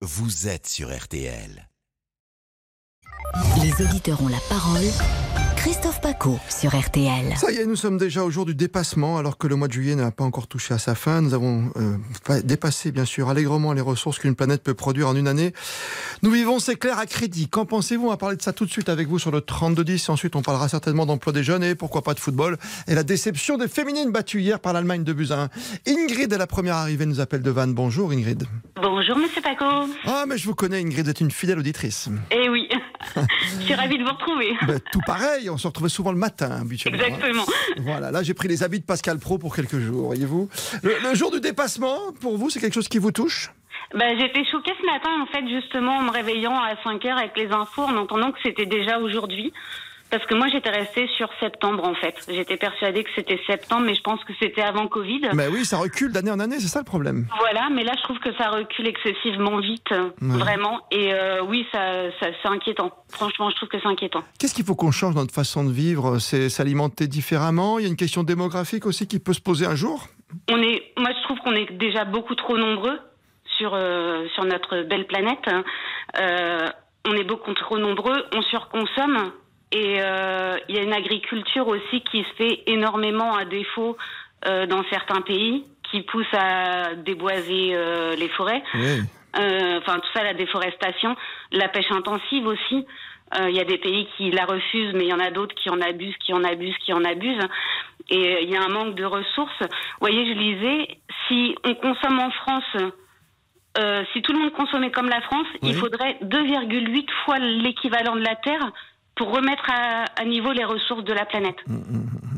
vous êtes sur RTL. Les auditeurs ont la parole. Christophe Paco sur RTL. Ça y est, nous sommes déjà au jour du dépassement, alors que le mois de juillet n'a pas encore touché à sa fin. Nous avons euh, pas- dépassé, bien sûr, allègrement les ressources qu'une planète peut produire en une année. Nous vivons, c'est clair, à crédit. Qu'en pensez-vous? On va parler de ça tout de suite avec vous sur le 3210. Ensuite, on parlera certainement d'emploi des jeunes et pourquoi pas de football. Et la déception des féminines battues hier par l'Allemagne de un. Ingrid est la première arrivée, nous appelle de Vannes. Bonjour Ingrid. Bonjour Monsieur Paco. Ah, mais je vous connais, Ingrid, vous êtes une fidèle auditrice. Eh oui, je suis ravie de vous retrouver. Ben, tout pareil, on se retrouvait souvent le matin, habituellement. hein. Exactement. Voilà, là j'ai pris les habits de Pascal Pro pour quelques jours, voyez-vous. Le, le jour du dépassement, pour vous, c'est quelque chose qui vous touche? Bah, J'étais choquée ce matin, en fait, justement, en me réveillant à 5 heures avec les infos, en entendant que c'était déjà aujourd'hui. Parce que moi, j'étais restée sur septembre, en fait. J'étais persuadée que c'était septembre, mais je pense que c'était avant Covid. Mais oui, ça recule d'année en année, c'est ça le problème. Voilà, mais là, je trouve que ça recule excessivement vite, vraiment. Et euh, oui, ça, ça, c'est inquiétant. Franchement, je trouve que c'est inquiétant. Qu'est-ce qu'il faut qu'on change dans notre façon de vivre? C'est s'alimenter différemment? Il y a une question démographique aussi qui peut se poser un jour? On est, moi, je trouve qu'on est déjà beaucoup trop nombreux sur euh, sur notre belle planète. hein. Euh, on est beaucoup trop nombreux, on surconsomme et euh, il y a une agriculture aussi qui se fait énormément à défaut euh, dans certains pays, qui pousse à déboiser euh, les forêts. Oui. Euh, Enfin, tout ça, la déforestation, la pêche intensive aussi. Euh, Il y a des pays qui la refusent, mais il y en a d'autres qui en abusent, qui en abusent, qui en abusent. Et il y a un manque de ressources. Vous voyez, je lisais, si on consomme en France, euh, si tout le monde consommait comme la France, Oui. il faudrait 2,8 fois l'équivalent de la Terre pour remettre à, à niveau les ressources de la planète.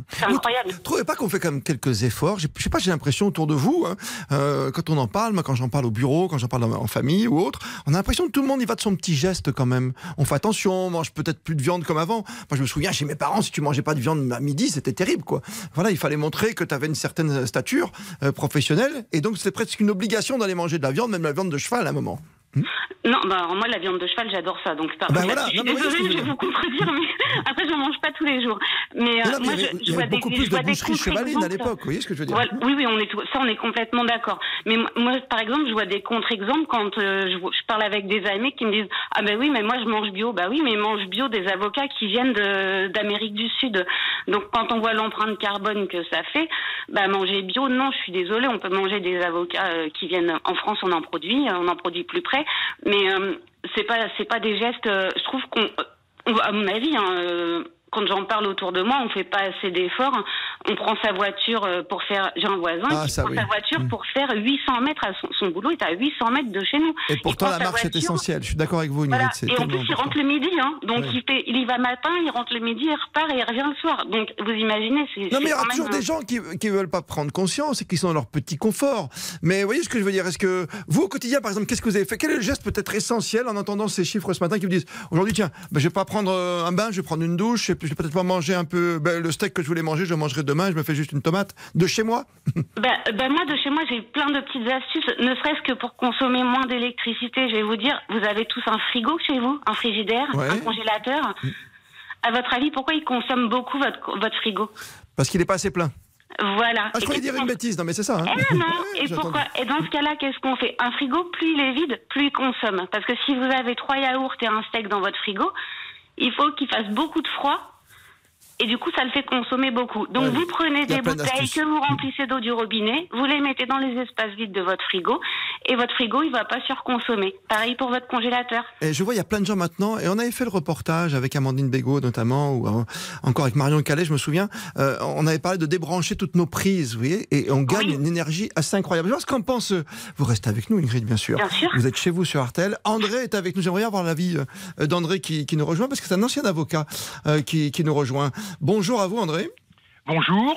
C'est incroyable. Vous trouvez pas qu'on fait quand même quelques efforts? Je sais pas, j'ai l'impression autour de vous, hein, euh, quand on en parle, moi quand j'en parle au bureau, quand j'en parle en en famille ou autre, on a l'impression que tout le monde y va de son petit geste quand même. On fait attention, on mange peut-être plus de viande comme avant. Moi je me souviens chez mes parents, si tu mangeais pas de viande à midi, c'était terrible quoi. Voilà, il fallait montrer que tu avais une certaine stature euh, professionnelle et donc c'était presque une obligation d'aller manger de la viande, même la viande de cheval à un moment. Non, bah, alors moi, la viande de cheval, j'adore ça. Donc, par Bah voilà, je suis désolée, je je vais vous contredire, mais après, je mange pas tous les jours. Mais, euh, non, mais moi, il y avait, je, je vois des, beaucoup je plus de vois des boucheries chevalines à l'époque, vous voyez ce que je veux dire Voilà, oui, oui, on est tout, ça, on est complètement d'accord. Mais moi, par exemple, je vois des contre-exemples quand euh, je, je parle avec des amis qui me disent ah ben oui, mais moi je mange bio. Bah oui, mais ils mangent bio des avocats qui viennent d'Amérique du Sud. Donc quand on voit l'empreinte carbone que ça fait, bah manger bio, non, je suis désolée, on peut manger des avocats euh, qui viennent en France, on en produit, euh, on en produit plus près, mais euh, c'est pas c'est pas des gestes. euh, je trouve qu'on on- à mon avis, hein, euh, quand j'en parle autour de moi, on fait pas assez d'efforts. On prend sa voiture euh, pour faire. J'ai un voisin Ah, qui prend oui. sa voiture Mm. pour faire 800 mètres. À son, son boulot est à 800 mètres de chez nous. Et pourtant la marche est voiture, essentielle. Je suis d'accord avec vous, Ingrid. Voilà. Et en plus, il rentre le midi. Hein. Donc, il, fait, il y va matin, il rentre le midi, il repart et il revient le soir. Donc, vous imaginez. Non, mais il y aura toujours des gens qui ne veulent pas prendre conscience et qui sont dans leur petit confort. Mais vous voyez ce que je veux dire? Est-ce que vous, au quotidien, par exemple, qu'est-ce que vous avez fait? Quel est le geste peut-être essentiel en entendant ces chiffres ce matin qui vous disent aujourd'hui, tiens, ben, je vais pas prendre euh, un bain, je vais prendre une douche, je vais peut-être pas manger un peu ben, le steak que je voulais manger, je le mangerai demain, je me fais juste une tomate de chez moi Ben, ben moi, de chez moi, j'ai plein de petites astuces, ne serait-ce que pour consommer moins d'électricité. Je vais vous dire, vous avez tous un frigo chez vous, un frigidaire, Ouais. un congélateur. À votre avis, pourquoi il consomme beaucoup votre, votre frigo? Parce qu'il est pas assez plein. Voilà. Ah, je croyais dire une bêtise, non mais c'est ça. hein. Eh non, et pourquoi Et dans ce cas-là, qu'est-ce qu'on fait? Un frigo, plus il est vide, plus il consomme. Parce que si vous avez trois yaourts et un steak dans votre frigo, il faut qu'il fasse beaucoup de froid. Et du coup, ça le fait consommer beaucoup. Donc, Ouais, vous prenez des bouteilles que vous remplissez d'eau du robinet, vous les mettez dans les espaces vides de votre frigo, et votre frigo, il va pas surconsommer. Pareil pour votre congélateur. Et je vois, il y a plein de gens maintenant, et on avait fait le reportage avec Amandine Bégaud notamment, ou euh, encore avec Marion Calais, je me souviens, euh, on avait parlé de débrancher toutes nos prises, vous voyez, et on gagne Oui. une énergie assez incroyable. Je vois ce qu'en pense, euh, vous restez avec nous Ingrid, bien sûr. Bien sûr. Vous êtes chez vous sur Artel. André est avec nous, j'aimerais avoir l'avis d'André qui, qui nous rejoint, parce que c'est un ancien avocat euh, qui, qui nous rejoint. Bonjour à vous André. Bonjour.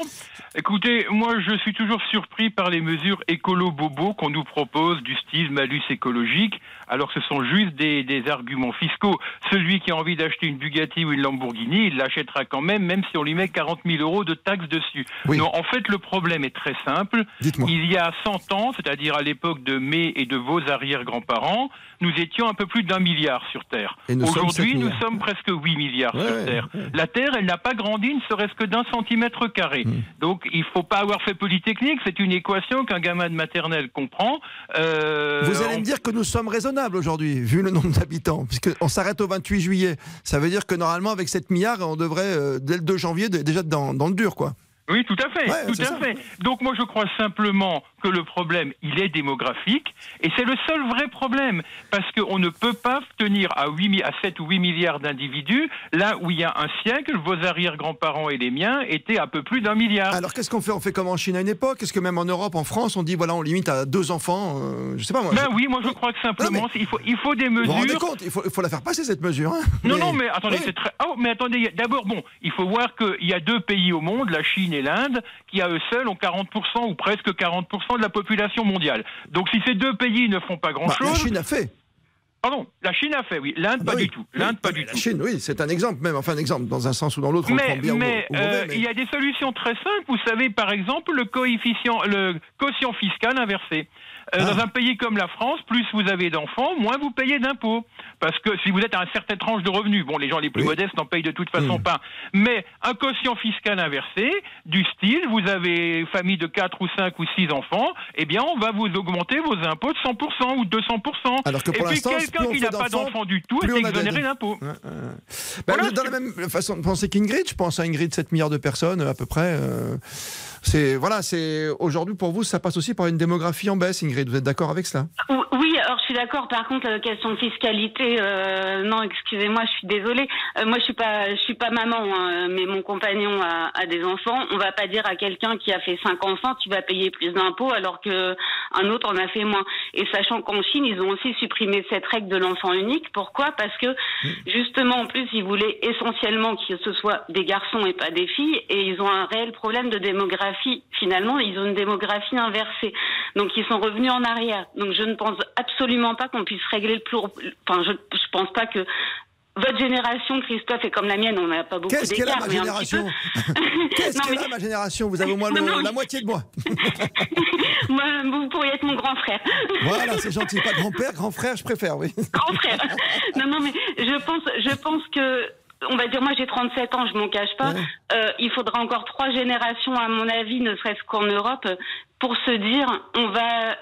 Écoutez, moi je suis toujours surpris par les mesures écolo-bobo qu'on nous propose du style malus écologique, alors que ce sont juste des, des arguments fiscaux. Celui qui a envie d'acheter une Bugatti ou une Lamborghini, il l'achètera quand même, même si on lui met 40 000 euros de taxes dessus. Oui. Non, en fait, le problème est très simple. Dites-moi. Il y a 100 ans, c'est-à-dire à, l'époque de mes et de vos arrière-grands-parents, nous étions un peu plus d'un milliard sur Terre. Aujourd'hui, 7 nous sommes presque 8 milliards Ouais, sur Terre. ouais. La Terre, elle n'a pas grandi, ne serait-ce que d'un centimètre mètre carré. Mmh. Donc il faut pas avoir fait polytechnique, c'est une équation qu'un gamin de maternelle comprend. Euh, Vous allez on- me dire que nous sommes raisonnables aujourd'hui, vu le nombre d'habitants, puisqu'on s'arrête au 28 juillet. Ça veut dire que normalement, avec 7 milliards, on devrait, euh, dès le 2 janvier, déjà dans le dur, quoi. Oui, tout à fait, Ouais, tout à ça. fait. Donc moi je crois simplement que le problème, il est démographique, et c'est le seul vrai problème, parce qu'on ne peut pas tenir à, 8, mi- à 7 ou 8 milliards d'individus, là où il y a un siècle, vos arrière-grands-parents et les miens étaient à peu plus d'un milliard. Alors qu'est-ce qu'on fait? On fait comme en Chine à une époque? Est-ce que même en Europe, en France, on dit voilà, on limite à deux enfants euh, Je sais pas moi. Ben je- oui, moi je crois que simplement, Non, il, faut, il faut des Vous vous rendez mesures compte? Il faut, il faut la faire passer cette mesure. hein. Non, non, mais attendez, Ouais. c'est très. Oh, mais attendez, d'abord, bon, il faut voir qu'il y a deux pays au monde, la Chine et l'Inde, qui à eux seuls ont 40% ou presque 40% de la population mondiale. Donc si ces deux pays ne font pas Bah, grand-chose. la Chine a fait. Pardon, la Chine a fait, oui. L'Inde, Bah pas oui. du tout. L'Inde, Oui, pas mais du la tout. Chine, oui, c'est un exemple même. Enfin, un exemple dans un sens ou dans l'autre. Mais, bien euh, mais- il y a des solutions très simples. Vous savez, par exemple, le coefficient, le quotient fiscal inversé. Euh, Ah. Dans un pays comme la France, plus vous avez d'enfants, moins vous payez d'impôts. Parce que si vous êtes à une certaine tranche de revenus, bon, les gens les plus Oui. modestes n'en payent de toute façon Mm. pas. Mais un quotient fiscal inversé, du style, vous avez famille de 4 ou 5 ou 6 enfants, eh bien, on va vous augmenter vos impôts de 100% ou de 200%. Alors que pour Et puis quelqu'un qui n'a pas d'enfants, du tout est exonéré d'impôts. Ouais, ouais. Voilà, vous êtes dans la même façon de penser qu'Ingrid. Je pense à Ingrid, 7 milliards de personnes à peu près. euh, c'est voilà, c'est aujourd'hui pour vous, ça passe aussi par une démographie en baisse. Ingrid, vous êtes d'accord avec cela? Ou- Oui, alors je suis d'accord. Par contre, la question de fiscalité, euh, non, excusez-moi, je suis désolée. Euh, moi, je suis pas, je suis pas maman, hein, mais mon compagnon a, des enfants. On va pas dire à quelqu'un qui a fait cinq enfants, tu vas payer plus d'impôts, alors que un autre en a fait moins. Et sachant qu'en Chine, ils ont aussi supprimé cette règle de l'enfant unique. Pourquoi? Parce que justement, en plus, ils voulaient essentiellement que ce soit des garçons et pas des filles, et ils ont un réel problème de démographie. Finalement, ils ont une démographie inversée. Donc ils sont revenus en arrière. Donc je ne pense absolument pas qu'on puisse régler le plus. Enfin, je, je pense pas que votre génération, Christophe, est comme la mienne. On n'a pas beaucoup Qu'est-ce qu'elle a ma génération Qu'est-ce qu'elle mais- a ma génération? Vous avez au moins le- Non, non, la moitié de moi. Moi, vous pourriez être mon grand frère. Voilà, c'est gentil. Pas grand-père, grand frère, je préfère, oui. grand frère. Non, non, mais je pense, je pense que. On va dire, moi j'ai 37 ans, je m'en cache pas. Ouais. Euh, il faudra encore trois générations, à mon avis, ne serait-ce qu'en Europe, pour se dire, on va,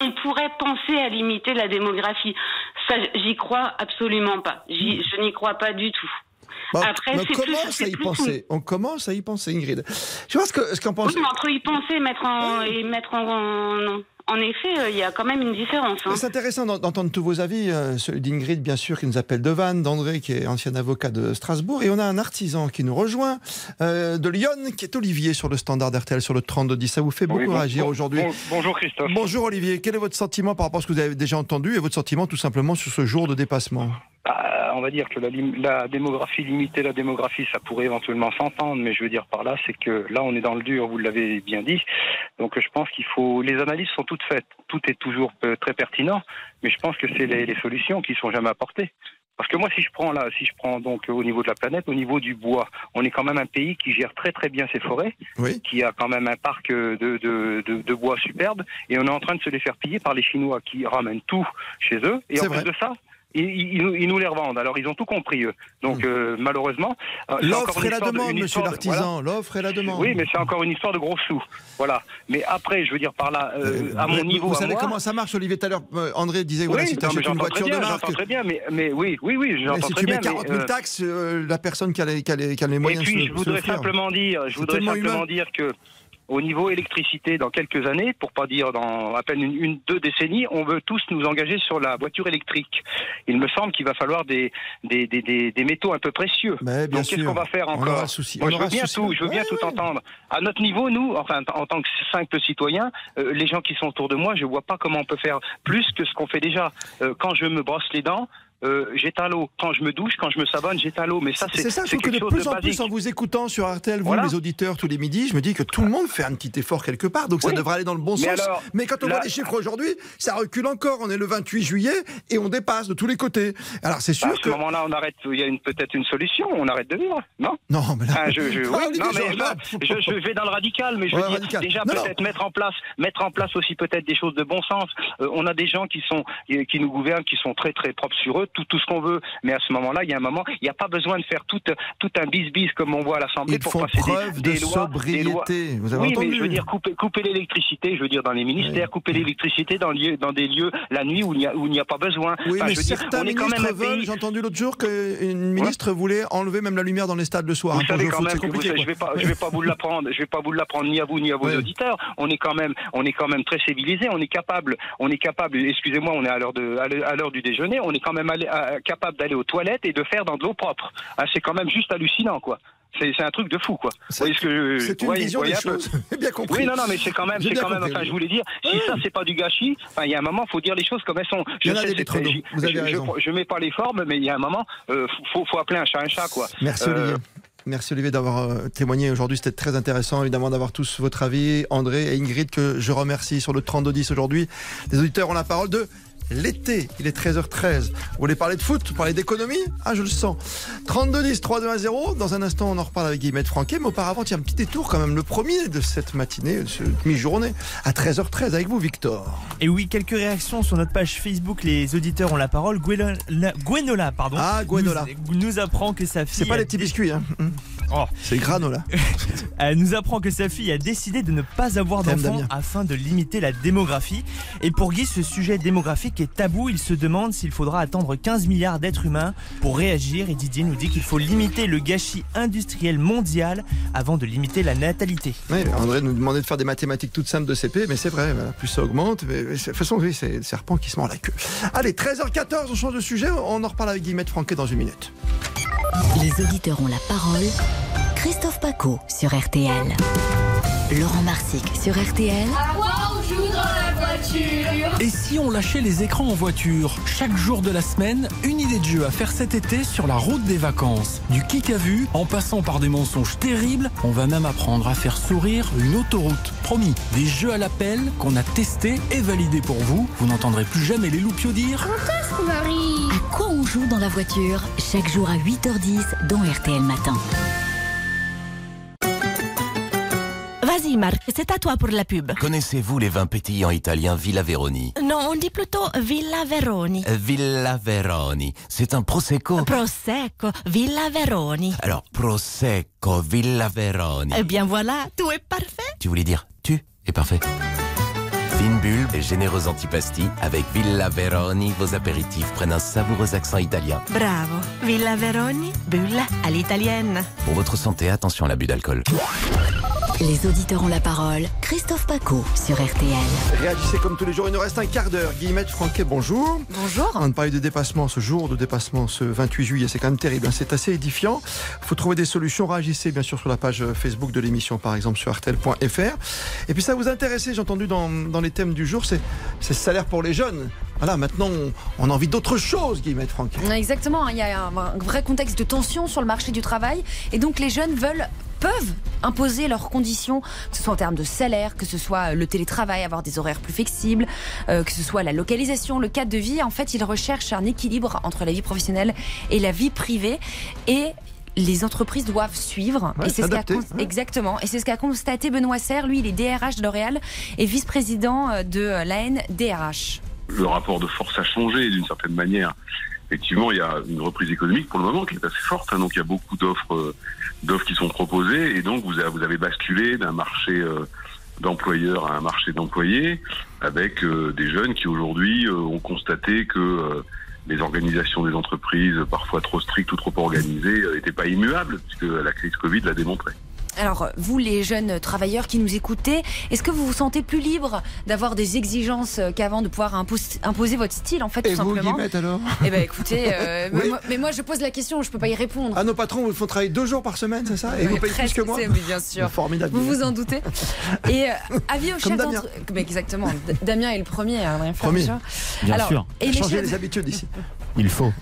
on pourrait penser à limiter la démographie. Ça, j'y crois absolument pas. J'y- je n'y crois pas du tout. Bon, Après, on plus- commence à y penser. On commence à y penser, Ingrid. Je vois ce que ce qu'en pense. Oui, mais entre y penser, mettre en, et mettre en, en, en effet, euh, il y a quand même une différence. hein. C'est intéressant d'en- d'entendre tous vos avis. euh, Celui d'Ingrid, bien sûr, qui nous appelle de Vannes, d'André, qui est ancien avocat de Strasbourg. Et on a un artisan qui nous rejoint, euh, de Lyon, qui est Olivier sur le standard RTL, sur le 3210. Ça vous fait beaucoup Oui, bon- réagir bon- aujourd'hui. bon- bonjour Christophe. Bonjour Olivier, quel est votre sentiment par rapport à ce que vous avez déjà entendu et votre sentiment tout simplement sur ce jour de dépassement? Bah, on va dire que la, la démographie, limiter la démographie, ça pourrait éventuellement s'entendre, mais je veux dire par là, c'est que là, on est dans le dur, vous l'avez bien dit. Donc, je pense qu'il faut. Les analyses sont toutes faites. Tout est toujours euh, très pertinent, mais je pense que c'est les, les solutions qui sont jamais apportées. Parce que moi, si je prends là, si je prends donc au niveau de la planète, au niveau du bois, on est quand même un pays qui gère très très bien ses forêts, Oui. qui a quand même un parc euh, de, de, de, de bois superbe, et on est en train de se les faire piller par les Chinois qui ramènent tout chez eux. Et en plus de ça, ils, ils- ils nous, les revendent. Alors ils ont tout compris eux. Donc euh, malheureusement, euh, L'offre et la de- demande, monsieur de- l'artisan. L'offre et la demande. voilà. Oui, mais c'est encore une histoire de gros sous. Voilà. Mais après, je veux dire par là, euh, Euh, à mon niveau, Vous à savez moi, comment ça marche, Olivier Tout à l'heure, André disait voilà, oui, si tu achètes une voiture de bien, marque. j'entends très bien, mais, mais oui, oui, oui, j'entends si très tu mets bien. 40 mais, 000 euh, taxes, la personne qui a les, qui a les- qui a les Et moyens puis, de se- je voudrais simplement dire, je voudrais simplement dire que au niveau électricité, dans quelques années, pour pas dire dans à peine une, une, deux décennies, on veut tous nous engager sur la voiture électrique. Il me semble qu'il va falloir des, des, des, des, des métaux un peu précieux. Mais bien Donc qu'est-ce qu'on va faire On encore aura souci. Moi, on je veux bien souci. tout, je veux bien Ouais, tout entendre. À notre niveau, nous, enfin, en tant que simple citoyen, euh, les gens qui sont autour de moi, je vois pas comment on peut faire plus que ce qu'on fait déjà. Euh, quand je me brosse les dents, euh, j'éteins l'eau. Quand je me douche, quand je me savonne, j'éteins l'eau. Mais ça, c'est C'est ça, je c'est trouve que de plus en basique. plus, en vous écoutant sur RTL, vous, Voilà. les auditeurs, tous les midis, je me dis que tout le monde fait un petit effort quelque part, donc ça devrait aller dans le bon Mais sens. alors, Mais quand on là- voit les chiffres aujourd'hui, ça recule encore. On est le 28 juillet et on dépasse de tous les côtés. Alors c'est sûr Bah, à ce que. moment-là, on arrête. Il y a peut-être une solution. On arrête de vivre, non? Non, mais là. Ah, je, je, oui, Ah, Olivier, non, mais je- là, je, je vais dans le radical, mais je veux dire, déjà peut-être mettre en place, mettre en place aussi peut-être des choses de bon sens. Euh, on a des gens qui sont, qui nous gouvernent, qui sont très très propres sur eux, tout, tout ce qu'on veut. Mais à ce moment-là, il y a un moment, il n'y a pas besoin de faire tout, tout un bis-bis comme on voit à l'Assemblée pour font passer des- preuve des, de lois. des lois. sobriété. Vous avez Oui, entendu mais je veux dire couper, couper l'électricité, je veux dire dans les ministères, couper l'électricité dans, lieu- dans des lieux la nuit où il n'y a, a pas besoin. Oui, Enfin, mais je dire, ministres veulent. J'ai entendu l'autre jour qu'une ministre voulait enlever même la lumière dans les stades le soir. Vous savez quand même que vous, je vais pas, je vais pas vous l'apprendre, je vais pas vous l'apprendre ni à vous ni à vos Ouais. auditeurs. On est quand même, on est quand même très civilisé. On est capable, on est capable. Excusez-moi, on est à l'heure de, à l'heure- à l'heure du déjeuner. On est quand même allé- à- capable d'aller aux toilettes et de faire dans de l'eau propre. Ah, c'est quand même juste hallucinant, quoi. C'est un truc de fou, quoi. C'est ce je- une voyez- vision voyez des choses. Bien compris. Oui, non, non, mais c'est quand même, c'est quand même. compris, Enfin, oui. je voulais dire, si Oui. ça c'est pas du gâchis, enfin, il y a un moment, faut dire les choses comme elles sont. A sais, je- Vous avez je. Je, je mets pas les formes, mais il y a un moment, euh, faut, faut appeler un chat un chat, quoi. Merci Euh, Olivier. Merci Olivier d'avoir euh, témoigné aujourd'hui. C'était très intéressant évidemment d'avoir tous votre avis. André et Ingrid que je remercie sur le 3210 aujourd'hui. Les auditeurs ont la parole de l'été. Il est 13h13. Vous voulez parler de foot, parler d'économie Ah, je le sens. 3210 3210. Dans un instant, on en reparle avec Guillemette Franquet. Mais auparavant, il y a un petit détour quand même. Le premier de cette matinée, de cette mi-journée, à 13h13 avec vous, Victor. Et oui, quelques réactions sur notre page Facebook. Les auditeurs ont la parole. Gwenola, Gwenola, pardon. Ah, Gwenola. Nous, nous apprend que sa fille. C'est pas les petits dé- biscuits, hein. Oh. C'est granola. Elle nous apprend que sa fille a décidé de ne pas avoir Damien. afin de limiter la démographie. Et pour Guy, ce sujet démographique est tabou. Il se demande s'il faudra attendre 15 milliards d'êtres humains pour réagir. Et Didier nous dit qu'il faut limiter le gâchis industriel mondial avant de limiter la natalité. Oui, André nous demandait de faire des mathématiques toutes simples de CP, mais c'est vrai, voilà, plus ça augmente. Mais, de toute façon, oui, c'est le serpent qui se mord la queue. Allez, 13h14, on change de sujet, on en reparle avec Guillemette Franquet dans une minute. Les auditeurs ont la parole. Christophe Paco sur RTL. Laurent Marsic sur RTL. Et si on lâchait les écrans en voiture Chaque jour de la semaine, une idée de jeu à faire cet été sur la route des vacances. Du kick à vue, en passant par des mensonges terribles, on va même apprendre à faire sourire une autoroute. Promis, des jeux à l'appel qu'on a testés et validés pour vous. Vous n'entendrez plus jamais les loupiaux dire À quoi on joue dans la voiture? Chaque jour à 8h10 dans RTL Matin. Vas-y Marc, c'est à toi pour la pub. Connaissez-vous les vins pétillants italiens Villa Veroni? Non, on dit plutôt Villa Veroni. Villa Veroni, c'est un prosecco. Prosecco, Villa Veroni. Alors, prosecco Villa Veroni. Eh bien voilà, tout est parfait. Tu voulais dire tu es parfait. Fine bulle et généreuse antipasti, avec Villa Veroni, vos apéritifs prennent un savoureux accent italien. Bravo. Villa Veroni, bulle à l'italienne. Pour votre santé, attention à l'abus d'alcool. Les auditeurs ont la parole. Christophe Paco sur RTL. Réagissez comme tous les jours, il nous reste un quart d'heure. Guillemette Franquet, bonjour. Bonjour. On parler de dépassement, ce jour de dépassement, ce 28 juillet, c'est quand même terrible, hein, c'est assez édifiant. Il faut trouver des solutions, réagissez bien sûr sur la page Facebook de l'émission, par exemple sur artel.fr. Et puis ça vous intéressait, j'ai entendu dans, dans les thèmes du jour, c'est c'est le salaire pour les jeunes. Voilà, maintenant on, on a envie d'autre chose, Guillemette Franquet. Exactement, il y a un, un vrai contexte de tension sur le marché du travail et donc les jeunes veulent peuvent imposer leurs conditions, que ce soit en termes de salaire, que ce soit le télétravail, avoir des horaires plus flexibles, euh, que ce soit la localisation, le cadre de vie. En fait, ils recherchent un équilibre entre la vie professionnelle et la vie privée et les entreprises doivent suivre. Ouais, et c'est ce qu'a ouais. exactement. Et c'est ce qu'a constaté Benoît Serre. Lui, il est DRH de L'Oréal et vice-président euh, de l'ANDRH. le rapport de force a changé d'une certaine manière. Effectivement, il y a une reprise économique pour le moment qui est assez forte, hein, donc il y a beaucoup d'offres euh, d'offres qui sont proposées, et donc vous avez, basculé d'un marché euh, d'employeurs à un marché d'employés, avec euh, des jeunes qui aujourd'hui ont constaté que les organisations des entreprises, parfois trop strictes ou trop organisées, n'étaient pas immuables, puisque la crise Covid l'a démontré. Alors, vous, les jeunes travailleurs qui nous écoutez, est-ce que vous vous sentez plus libre d'avoir des exigences euh, qu'avant, de pouvoir impos- imposer votre style, en fait, Et tout vous, simplement Guillemette, alors? Eh ben, écoutez, euh, Oui. mais, moi, mais moi, je pose la question, je peux pas y répondre. Ah, nos patrons vous font travailler deux jours par semaine, c'est ça? Et vous Mais payez plus que moi? bien sûr. Formidable. Vous vous en doutez. Et euh, avis aux Comme chefs Damien. d'entre- Mais exactement. D- Damien est le premier à rien faire. Premier. déjà. Bien Alors, sûr. Et les, Changer chefs, les habitudes ici. Il faut.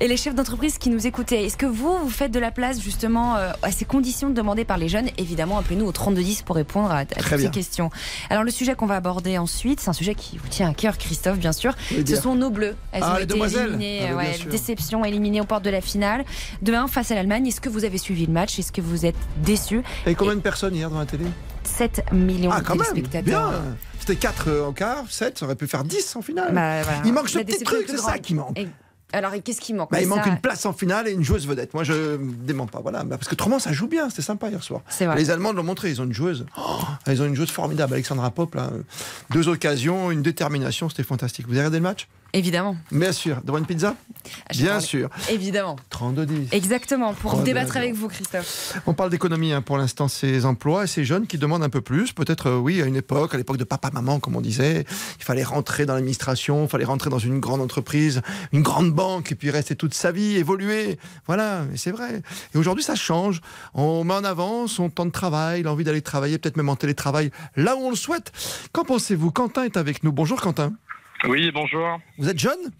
Et les chefs d'entreprise qui nous écoutaient, est-ce que vous, vous faites de la place justement euh, à ces conditions demandées par les jeunes Évidemment, appelez-nous au 3210 pour répondre à, à toutes bien. ces questions. Alors, le sujet qu'on va aborder ensuite, c'est un sujet qui vous tient à cœur, Christophe, bien sûr. Ce sont nos bleus. Elles Ah, ont les été éliminées, Ah, ouais, déception, éliminées aux portes de la finale. Demain, face à l'Allemagne, est-ce que vous avez suivi le match? Est-ce que vous êtes déçus? Et combien de personnes hier dans la télé? 7 millions Ah, de quand même téléspectateurs. Bien C'était 4 au quart, 7, ça aurait pu faire 10 en finale. Bah, voilà. Il manque ce La petit truc, c'est ça qui manque. Et- Alors, qu'est-ce qui manque Bah, il Ça- manque une place en finale et une joueuse vedette. Moi, je dément pas. Voilà. Bah, Parce que autrement, ça joue bien. C'était sympa hier soir. Vrai. Les Allemands l'ont montré. Ils ont une joueuse. Oh, ils ont une joueuse formidable, Alexandra Pop. Là. Deux occasions, une détermination. C'était fantastique. Vous avez regardé le match? Évidemment. Bien sûr. Devant une pizza? Bien sûr. Évidemment. 32-10. Exactement, pour débattre avec vous, Christophe. On parle d'économie hein, pour l'instant, ces emplois et ces jeunes qui demandent un peu plus. Peut-être, euh, oui, à une époque, à l'époque de papa-maman, comme on disait, il fallait rentrer dans l'administration, il fallait rentrer dans une grande entreprise, une grande banque, et puis rester toute sa vie, évoluer. Voilà, et c'est vrai. Et aujourd'hui, ça change. On met en avant son temps de travail, l'envie d'aller travailler, peut-être même en télétravail, là où on le souhaite. Qu'en pensez-vous? Quentin est avec nous. Bonjour Quentin. Oui, bonjour. Vous êtes jeune?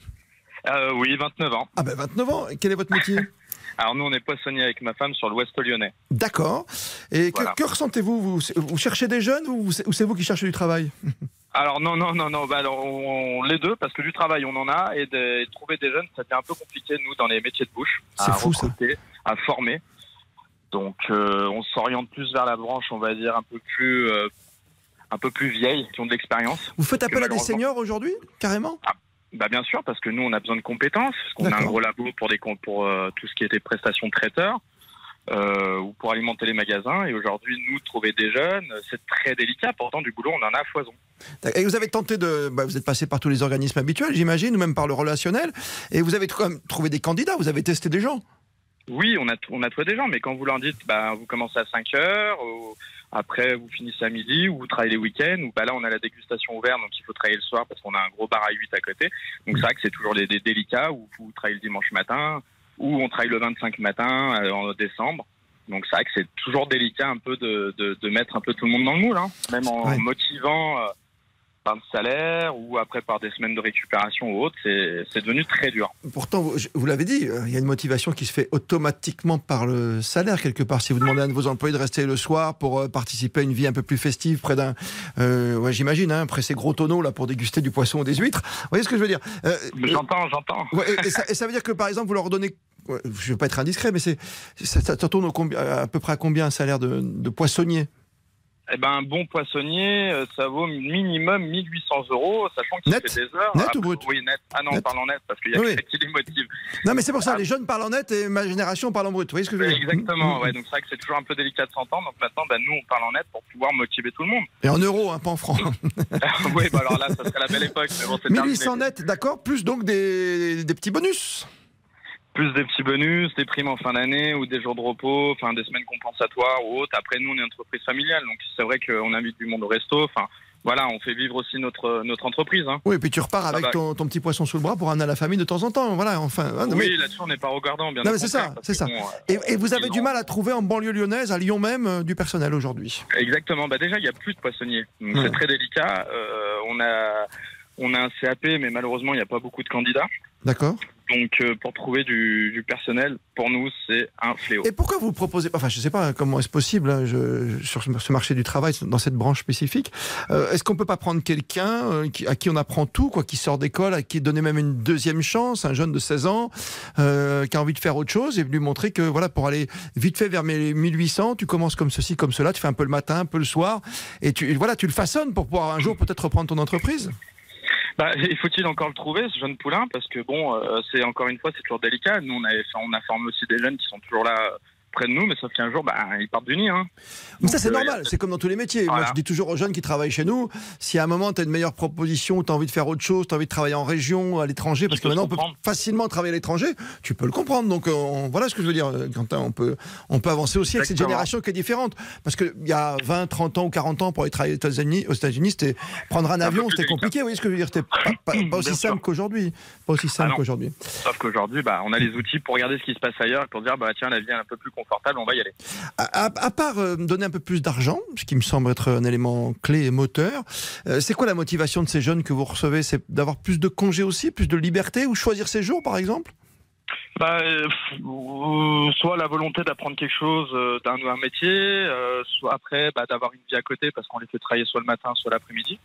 Euh, oui, 29 ans. Ah ben 29 ans. Quel est votre métier? Alors nous, on est poissonnier avec ma femme sur l'ouest lyonnais. D'accord. Et que, Voilà. que ressentez-vous? Vous, vous cherchez des jeunes ou c'est vous qui cherchez du travail? Alors non, non, non, non, bah, alors, on, on- les deux, parce que du travail, on en a, et de, et trouver des jeunes, c'était un peu compliqué, nous, dans les métiers de bouche. C'est fou, ça. À former. Donc euh, on s'oriente plus vers la branche, on va dire, un peu plus, euh, un peu plus vieille, qui ont de l'expérience. Vous faites appel à des seniors aujourd'hui Carrément? Bah bien sûr, parce que nous on a besoin de compétences, parce qu'on a un gros labo pour des com- pour euh, tout ce qui était prestations de traiteurs. euh, ou pour alimenter les magasins. Et aujourd'hui, nous, trouver des jeunes, c'est très délicat. Pourtant, du boulot, on en a à foison. Et vous avez tenté de. bah, vous êtes passé par tous les organismes habituels, j'imagine, ou même par le relationnel. Et vous avez quand même trouvé des candidats, vous avez testé des gens. Oui, on a, on a trouvé des gens, mais quand vous leur dites, bah, vous commencez à 5 heures, ou après vous finissez à midi, ou vous travaillez les week-ends, ou bah, là on a la dégustation ouverte, donc il faut travailler le soir parce qu'on a un gros bar à 8 à côté. Donc c'est vrai que c'est toujours des, des délicats, où vous travaillez le dimanche matin, ou on travaille le 25 matin euh, en décembre. Donc c'est vrai que c'est toujours délicat un peu de, de, de mettre un peu tout le monde dans le moule, hein, même en Ouais. motivant euh, par le salaire ou après par des semaines de récupération ou autre, c'est devenu très dur. Pourtant, vous, l'avez dit, euh, il y a une motivation qui se fait automatiquement par le salaire, quelque part. Si vous demandez à un de vos employés de rester le soir pour euh, participer à une vie un peu plus festive près d'un. euh, ouais, j'imagine, hein, après ces gros tonneaux là pour déguster du poisson ou des huîtres. Vous voyez ce que je veux dire? Euh, J'entends, j'entends. Ouais, et, et ça, et ça veut dire que par exemple, vous leur donnez. Je ne veux pas être indiscret, mais c'est ça, tourne au à peu près à combien un salaire de, de poissonnier? Eh ben, un bon poissonnier, euh, ça vaut minimum 1800 euros, sachant qu'il fait des heures. Net Après- ou brut Oui, net. Ah non, Net on parle en net, parce qu'il y a Oui, qui les motive. Non, mais c'est pour ça, les jeunes parlent en net et ma génération parle en brut. Vous voyez ce que je veux dire Exactement, ouais. Donc c'est vrai que c'est toujours un peu délicat de s'entendre. Donc maintenant, ben, nous, on parle en net pour pouvoir motiver tout le monde. Et en euros, hein, pas en francs. oui, bah alors là, ça serait la belle époque. Mais bon, c'est 1800 terminé. net, d'accord, plus donc des, des petits bonus. Plus des petits bonus, des primes en fin d'année ou des jours de repos, enfin des semaines compensatoires ou autres. Après, nous, on est une entreprise familiale, donc c'est vrai qu'on invite du monde au resto. Enfin, voilà, on fait vivre aussi notre, notre entreprise. Hein. Oui, et puis tu repars avec bah. ton, ton petit poisson sous le bras pour amener à la famille de temps en temps. Voilà, enfin. hein, oui, mais- là-dessus, on n'est pas regardant, bien Non, au mais c'est ça, c'est ça. bon, euh, Et, et vous avez du mal à trouver en banlieue lyonnaise, à Lyon même, euh, du personnel aujourd'hui? Exactement. Bah déjà, il n'y a plus de poissonniers. Ouais. c'est très délicat. Euh, on a on a un CAP, mais malheureusement, il n'y a pas beaucoup de candidats. D'accord Donc euh, pour trouver du, personnel, pour nous, c'est un fléau. Et pourquoi vous proposez, enfin je sais pas comment est-ce possible hein, sur ce marché du travail, dans cette branche spécifique, euh, est-ce qu'on peut pas prendre quelqu'un euh, à qui on apprend tout, quoi, qui sort d'école, à qui donner même une deuxième chance, un jeune de 16 ans qui a envie de faire autre chose et lui montrer que voilà pour aller vite fait vers mes 1800, tu commences comme ceci, comme cela, tu fais un peu le matin, un peu le soir et voilà tu le façonnes pour pouvoir un jour peut-être reprendre ton entreprise? Bah, il faut-il encore le trouver, ce jeune poulain? Parce que bon, euh, c'est encore une fois, c'est toujours délicat. Nous, on a, on a formé aussi des jeunes qui sont toujours là près de nous, mais sauf qu'un jour, bah, ils partent du nid. Hein. Mais ça, c'est euh, normal, c'est comme dans tous les métiers. Moi, je dis toujours aux jeunes qui travaillent chez nous, si à un moment, tu as une meilleure proposition, tu as envie de faire autre chose, tu as envie de travailler en région, à l'étranger, parce que maintenant, on peut facilement travailler à l'étranger, tu peux le comprendre. Donc, euh, on- voilà ce que je veux dire, euh, Quentin. On peut, on peut avancer aussi avec cette génération qui est différente. Parce qu'il y a 20, 30 ans ou 40 ans, pour aller travailler aux États-Unis, aux États-Unis c'était prendre un avion, c'était compliqué. Vous voyez ce que je veux dire C'était pas, pas- pas Bien aussi simple qu'aujourd'hui. Pas aussi simple non. qu'aujourd'hui. Sauf qu'aujourd'hui, bah, on a les outils pour regarder ce qui se passe ailleurs et pour dire, bah, tiens, la vie est un peu plus confortable, on va y aller. À, à- à part euh, donner un peu plus d'argent, ce qui me semble être un élément clé et moteur, euh, c'est quoi la motivation de ces jeunes que vous recevez? C'est d'avoir plus de congés aussi, plus de liberté ou choisir ses jours par exemple? Bah, euh, soit la volonté d'apprendre quelque chose euh, d'un un métier, euh, soit après bah, d'avoir une vie à côté parce qu'on les fait travailler soit le matin, soit l'après-midi.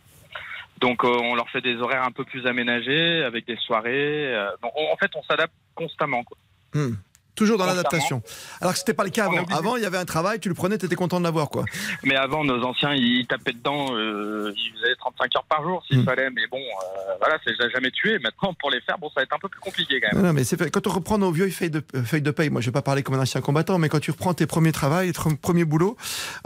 Donc on leur fait des horaires un peu plus aménagés avec des soirées. donc, on- en fait, on s'adapte constamment. Quoi. Hmm. Toujours dans l'adaptation. Alors que c'était pas le cas avant. obligé. Avant, il y avait un travail, tu le prenais, tu étais content de l'avoir, quoi. Mais avant, nos anciens, ils tapaient dedans, euh, ils faisaient 35 heures par jour s'il Mm. fallait. Mais bon, euh, voilà, c'est j'ai jamais tué. Maintenant, pour les faire, bon, ça va être un peu plus compliqué quand même. non, mais c'est. Quand on reprend nos vieilles feuilles de, euh, feuilles de paye, moi je vais pas parler comme un ancien combattant, mais quand tu reprends tes premiers travails, tes premiers boulots,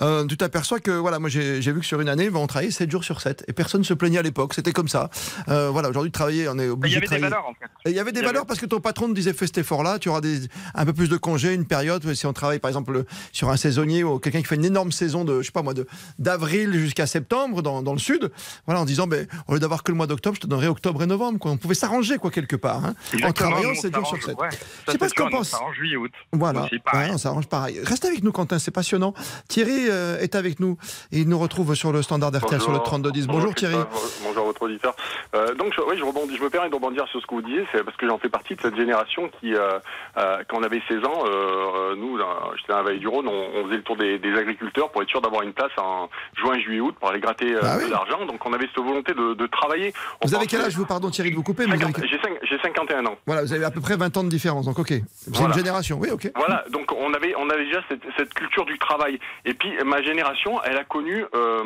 euh, tu t'aperçois que, voilà, moi j'ai vu que sur une année, on travaillait 7 jours sur 7 et personne se plaignait à l'époque, c'était comme ça. Voilà, aujourd'hui, travailler, on est Mais il obligé y de avait des travailler. valeurs en fait. Il y avait des Il y valeurs parce que ton patron te disait fais cet effort-là, tu auras des, un peu plus de congés, une période. Si on travaille par exemple sur un saisonnier ou quelqu'un qui fait une énorme saison de, je sais pas moi, de- d'avril jusqu'à septembre dans, dans le sud, voilà, en disant ben, au lieu d'avoir que le mois d'octobre, je te donnerai octobre et novembre. Quoi. On pouvait s'arranger quoi quelque part. hein, en travaillant nous, on 7 jours sur s'arrange, 7. ouais. Je sais pas ce qu'on pense. s'arrange juillet, août. Voilà, Aussi, pareil. Ouais, on s'arrange pareil. Reste avec nous, Quentin, c'est passionnant. Thierry euh, est avec nous et il nous retrouve sur le standard d'RTL sur le 3210. Bonjour, Thierry. Christophe, Bonjour votre auditeur. Euh, donc je, oui, je rebondis, je me permets de rebondir sur ce que vous disiez, c'est parce que j'en fais partie de cette génération qui, euh, euh, quand on avait 16 ans, euh, nous, j'étais dans la vallée du Rhône, on, on faisait le tour des, des agriculteurs pour être sûr d'avoir une place en juin, juillet, août pour aller gratter euh, Ah oui. de l'argent. Donc on avait cette volonté de, de travailler. On Vous avez quel âge, vous, pardon, Thierry, de vous couper mais vous avez 50 quel- J'ai cinq- j'ai 51 ans. Voilà, vous avez à peu près 20 ans de différence, donc ok. C'est Voilà. une génération, oui, ok. Voilà, donc on avait, on avait déjà cette, cette culture du travail. Et puis ma génération, elle a connu euh,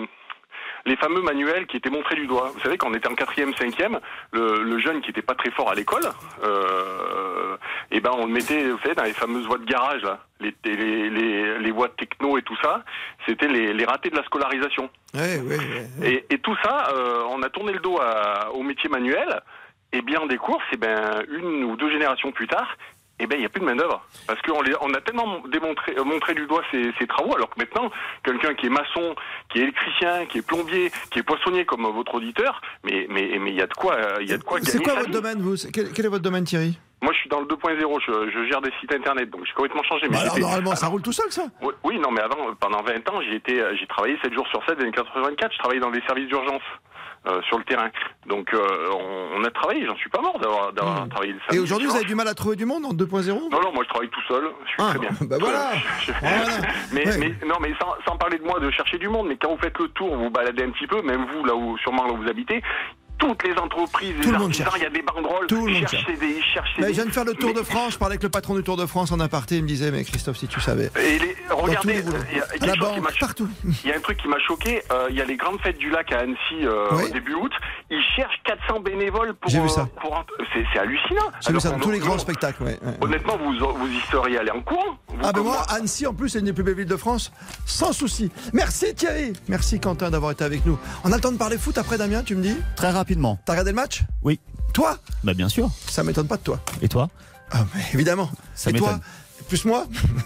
les fameux manuels qui étaient montrés du doigt. Vous savez, quand on était en quatrième, cinquième, le, le jeune qui était pas très fort à l'école, euh, et ben on le mettait, vous savez, dans les fameuses voies de garage, là, les, les, les, les voies techno et tout ça, c'était les, les ratés de la scolarisation. Ouais, ouais, ouais. Et, et tout ça, euh, on a tourné le dos à- au métier manuel. Et bien des courses, et ben une ou deux générations plus tard, eh ben il n'y a plus de main d'œuvre parce qu'on les- on a tellement démontré euh, montré du doigt ces, ces travaux, alors que maintenant quelqu'un qui est maçon, qui est électricien, qui est plombier, qui est poissonnier comme votre auditeur, mais mais mais il y a de quoi euh, il y a de quoi C'est quoi votre vie. domaine, vous quel, quel est votre domaine, Thierry Moi je suis dans le 2.0, je, je gère des sites internet, donc j'ai complètement changé. Mais Bah Alors, normalement, ça roule tout seul, ça oui, oui, non, mais avant, pendant 20 ans, j'ai été, euh, j'ai travaillé 7 jours sur 7 dans les années 84. Je travaillais dans des services d'urgence euh, sur le terrain. Donc, euh, on, on a travaillé. J'en suis pas mort d'avoir, d'avoir travaillé le Et samedi, aujourd'hui, vous avez du mal à trouver du monde en 2.0 Non, non, moi je travaille tout seul. Je suis Ah, très bien. bah voilà. Je- je- Voilà. mais, Ouais. mais non, mais sans, sans parler de moi de chercher du monde, mais quand vous faites le tour, vous baladez un petit peu, même vous là où sûrement là où vous habitez. Toutes les entreprises, Tout les le monde artisans, cherche. il y a des banderoles. Tout le ils monde cherchent cherche. des, ils cherchent Mais des- je viens de faire le Tour mais- de France, je parlais avec le patron du Tour de France en aparté, il me disait, mais Christophe, si tu savais. Et les- tous regardez, il y a banque, partout. Il y a un truc qui m'a choqué. euh, il y a les grandes fêtes du lac à Annecy euh, Oui. au début août. Ils cherchent 400 bénévoles pour. J'ai vu ça. pour c'est, hallucinant. J'ai vu ça dans tous les grands spectacles, ouais. ouais. Honnêtement, vous vous y seriez allé en courant. Ah ben moi, Annecy en plus, c'est une des plus belles villes de France, sans souci. Merci Thierry, merci Quentin d'avoir été avec nous. On a le temps de parler foot après Damien, tu me dis? Très rapidement. T'as regardé le match? Oui. Toi? Bah bien sûr. Ça m'étonne pas de toi. Et toi? Ah mais évidemment. Ça Et toi m'étonne. Plus moi?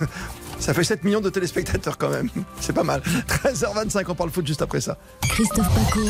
Ça fait 7 millions de téléspectateurs quand même. C'est pas mal. 13h25, on parle foot juste après ça. Christophe Paco.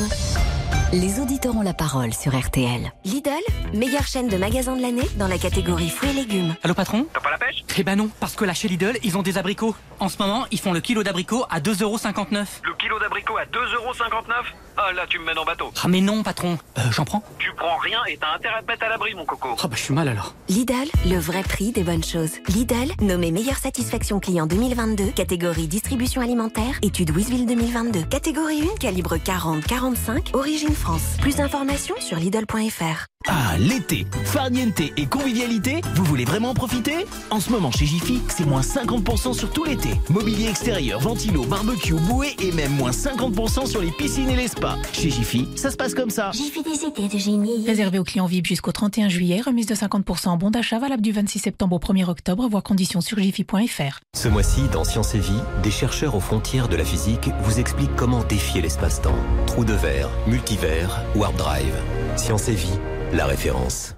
Les auditeurs ont la parole sur RTL. Lidl, meilleure chaîne de magasins de l'année dans la catégorie fruits et légumes. Allô patron? T'as pas la pêche? Eh ben non, parce que là chez Lidl, ils ont des abricots. En ce moment, ils font le kilo d'abricots à 2,59€. Le kilo d'abricot à 2,59€ Ah là, tu me mènes en bateau. Ah mais non patron, euh, j'en prends Tu prends rien et t'as intérêt à te mettre à l'abri, mon coco. Ah bah je suis mal alors. Lidl, le vrai prix des bonnes choses. Lidl, nommé meilleure satisfaction client 2022, catégorie distribution alimentaire, étude Wisville 2022. Catégorie 1, calibre 40-45, origine France. Plus d'informations sur Lidl.fr. Ah, l'été, farniente et convivialité, vous voulez vraiment en profiter? En ce moment chez Jiffy, c'est moins 50% sur tout l'été. Mobilier extérieur, ventilo, barbecue, bouée et même moins 50% sur les piscines et les spas. Chez Jiffy, ça se passe comme ça. J'ai fait des étés de génie. Réservé aux clients VIP jusqu'au 31 juillet, remise de 50% en bon d'achat valable du 26 septembre au 1er octobre, voire conditions sur jiffy.fr. Ce mois-ci, dans Science et Vie, des chercheurs aux frontières de la physique vous expliquent comment défier l'espace-temps. Trou de verre, multivers, warp drive. Science et Vie, la référence.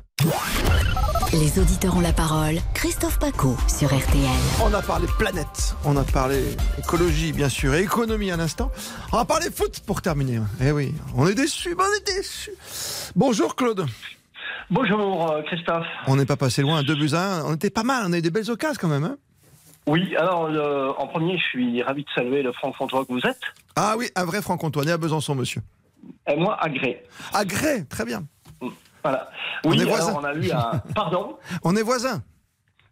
Les auditeurs ont la parole. Christophe Paco sur RTL. On a parlé planète, on a parlé écologie bien sûr, et économie à l'instant. On va parler foot pour terminer. Eh oui, on est déçus, on est déçus. Bonjour Claude. Bonjour euh, Christophe. On n'est pas passé loin, 2 buts à 1. On était pas mal, on a eu des belles occasions quand même. hein. Oui, alors euh, en premier, je suis ravi de saluer le franc-comtois que vous êtes. ah oui, un vrai franc-comtois, né à Besançon, monsieur. Et moi, à Gré. À Gré, très bien. Voilà. On Oui, est alors, voisins. on a eu un. Pardon On est voisins.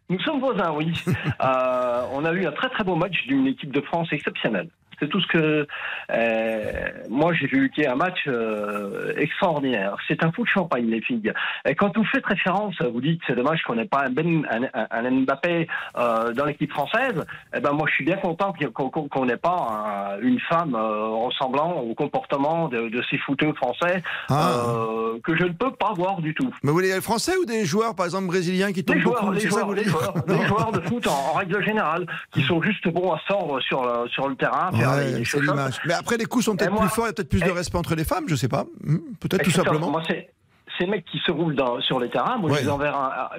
Nous sommes voisins, oui. Euh, on a eu un très très beau match d'une équipe de France exceptionnelle. C'est tout ce que euh, moi j'ai vu qui est un match euh, extraordinaire. C'est un fou de champagne les filles. Et quand vous faites référence, vous dites c'est dommage qu'on n'ait pas un, ben, un, un- Mbappé euh, dans l'équipe française. Eh ben moi je suis bien content qu'on n'ait pas un- une femme euh, ressemblant au comportement de, de ces footeux français Ah. euh, que je ne peux pas voir du tout. Mais vous voulez les Français ou des joueurs, par exemple, brésiliens qui tombent Les joueurs, beaucoup les ça que joueurs, les joueurs, les joueurs de foot en, en règle générale, qui sont juste bons à tordre sur le, sur le terrain, faire Ouais, c'est l'image. Mais après, les coups sont peut-être Et moi- plus forts, il y a peut-être plus de respect entre les femmes, je sais pas. Hmm, Peut-être tout Exactement. simplement. Moi, c'est ces mecs qui se roulent dans- sur les terrains, moi, Ouais. je les enverrai,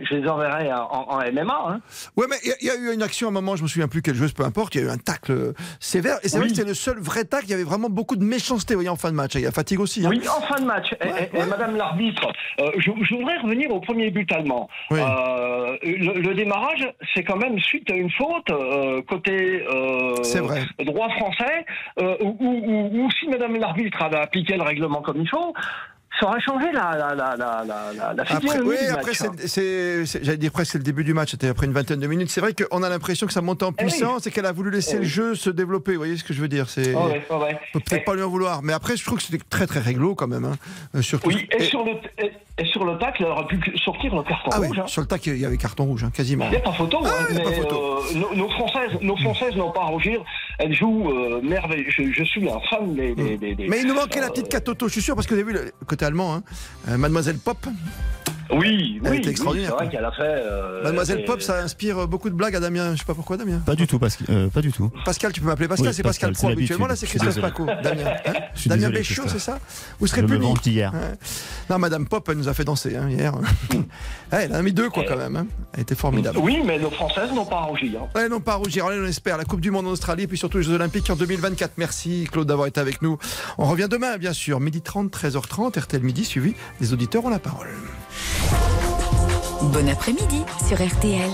je les enverrai en, en MMA. Hein. Ouais, mais il y a- il y, a eu une action à un moment, je me souviens plus quelle joueuse, peu importe, il y a eu un tacle sévère. Et c'est vrai Oui. que c'est le seul vrai tacle, il y avait vraiment beaucoup de méchanceté vous voyez, en fin de match. Il y a fatigue aussi. hein. Oui, en fin de match. Et- et, et Madame l'arbitre, euh, je, je voudrais revenir au premier but allemand. Euh, le, le démarrage, c'est quand même suite à une faute euh, côté vrai. droit français, où, où- où- où si Madame l'arbitre avait appliqué le règlement comme il faut, ça aurait changé la, la, la, la, la, Après, oui, du après, hein. j'allais dire presque c'est le début du match, c'était après une vingtaine de minutes. C'est vrai qu'on a l'impression que ça monte en Eh oui. puissance et qu'elle a voulu laisser Eh le jeu se développer. Vous voyez ce que je veux dire C'est, Ah ah. On peut peut-être pas lui en vouloir. Mais après, je trouve que c'était très très réglo quand même. hein. Euh, surtout. Oui, et, sur le, et, sur le tacle, elle aurait pu sortir le carton ah rouge. hein. sur le tac, il y avait carton rouge, quasiment. Il n'y a pas photo, hein, il y a mais euh, nos, nos Françaises, nos Françaises n'ont pas à rougir. Elles jouent euh. Je, je suis un fan des. des, des- des- Mais il nous manquait la euh, petite catoto, je suis sûr, parce que vous avez vu le côté allemand, hein. Euh, Mademoiselle Pop. Oui, Elle oui, était oui, extraordinaire, c'est vrai qu'elle a fait. euh, Mademoiselle Pop, ça inspire beaucoup de blagues à Damien. Je sais pas pourquoi, Damien. Pas du tout, Pascal. euh, pas du tout. Pascal, tu peux m'appeler Pascal, Oui, c'est Pascal, Pascal, Pro c'est habituellement. Là, c'est Christophe Paco. Damien. hein Damien Béchiot, c'est ça Vous serez puni. hier. Ouais. Non, Madame Pop, elle nous a fait danser hein, hier. Elle en a mis deux, quoi, quand même. hein. Elle était formidable. Oui, mais nos Françaises n'ont pas à rougir. hein. Ouais, non, pas à rougir. Allez, on espère. La Coupe du Monde en Australie et puis surtout les Jeux Olympiques en 2024. Merci, Claude, d'avoir été avec nous. On revient demain, bien sûr. Midi 30, 13h30, RTL Midi, suivi. Les auditeurs ont la parole. Bon après-midi sur RTL.